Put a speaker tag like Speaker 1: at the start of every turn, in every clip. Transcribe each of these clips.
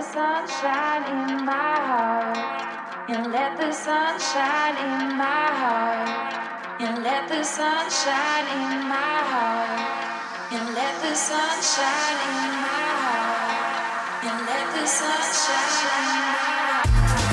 Speaker 1: the sunshine in my heart. And let the sunshine in my heart. And let the sunshine in my heart. And let the sunshine in my heart. And let the sunshine in my heart.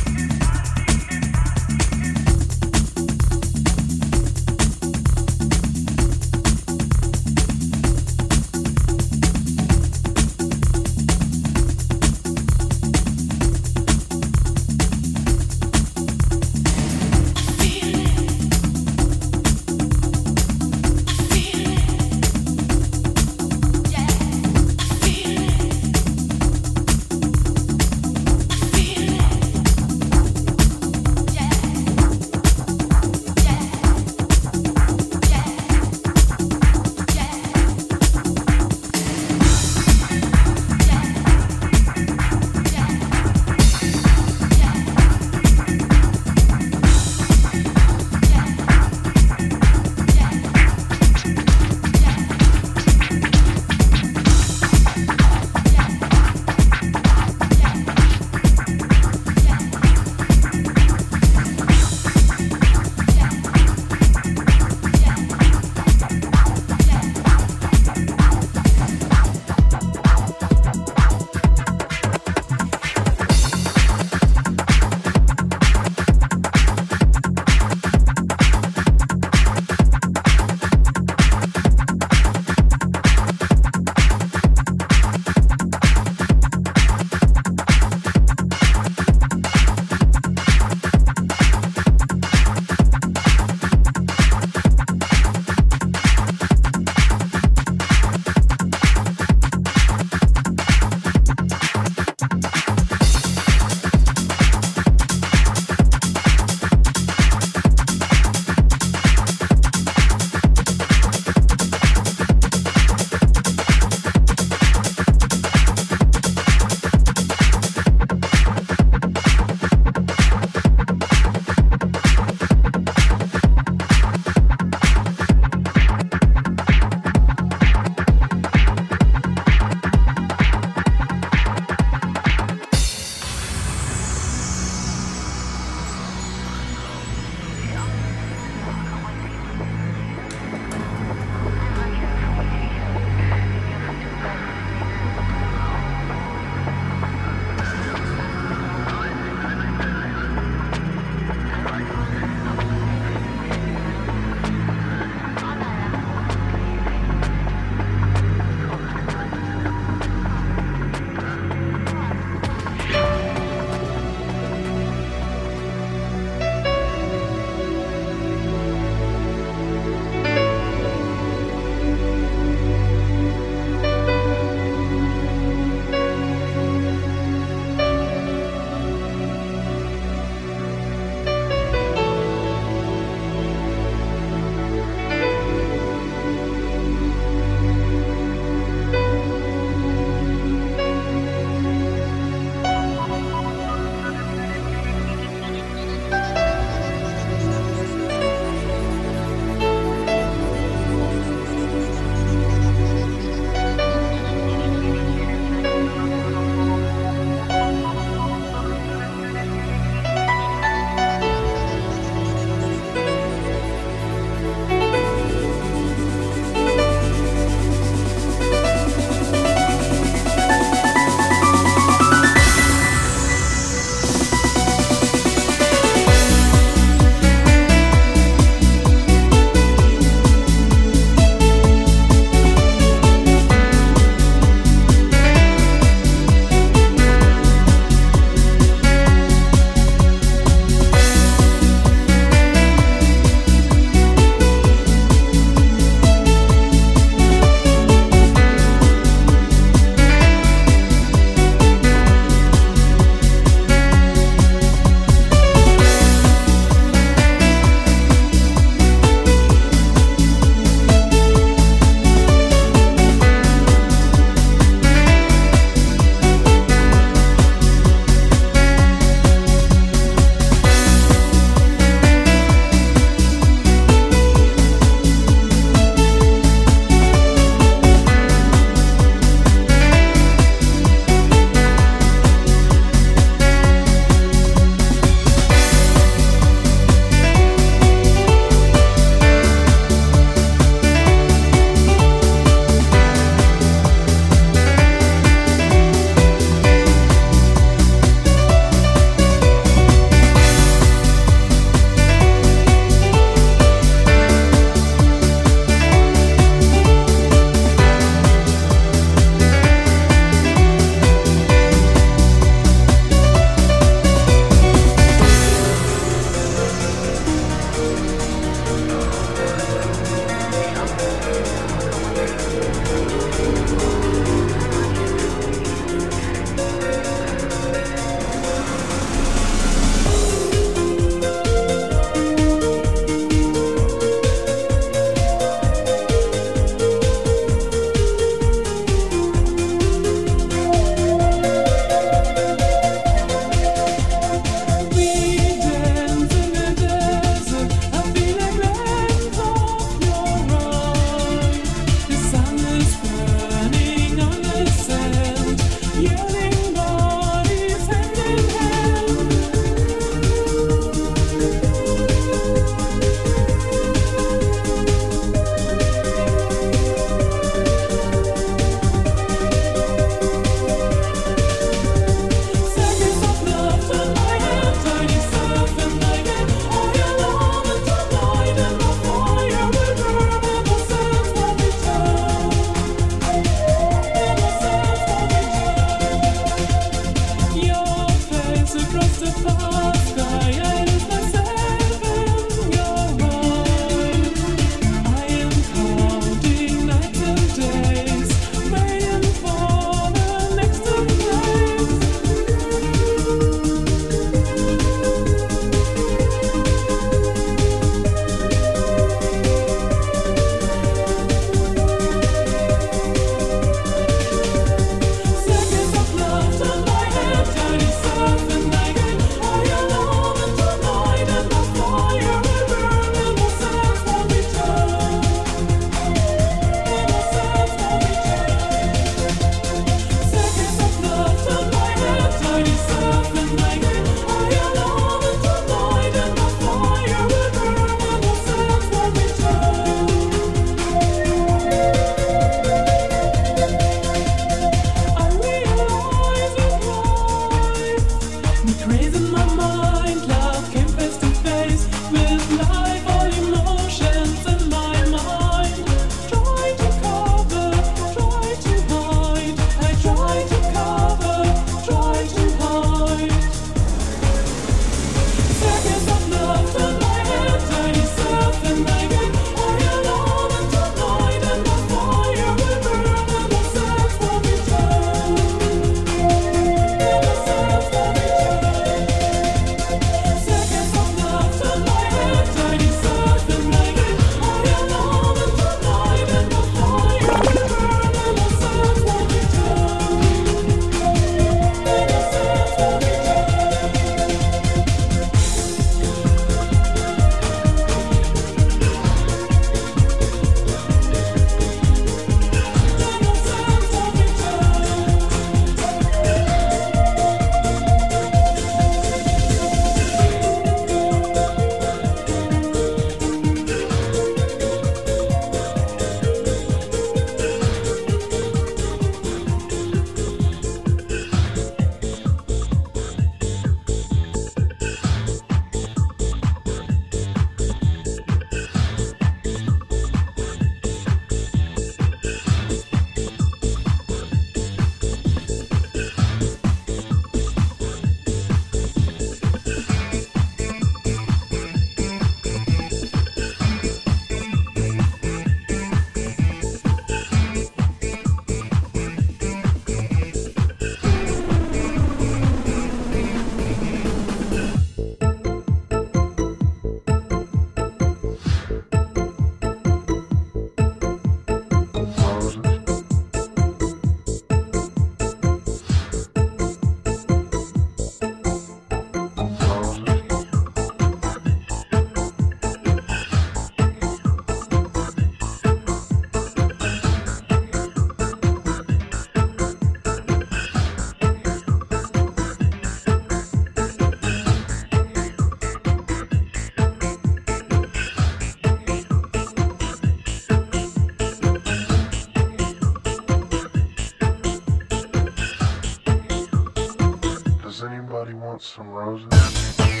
Speaker 2: some roses.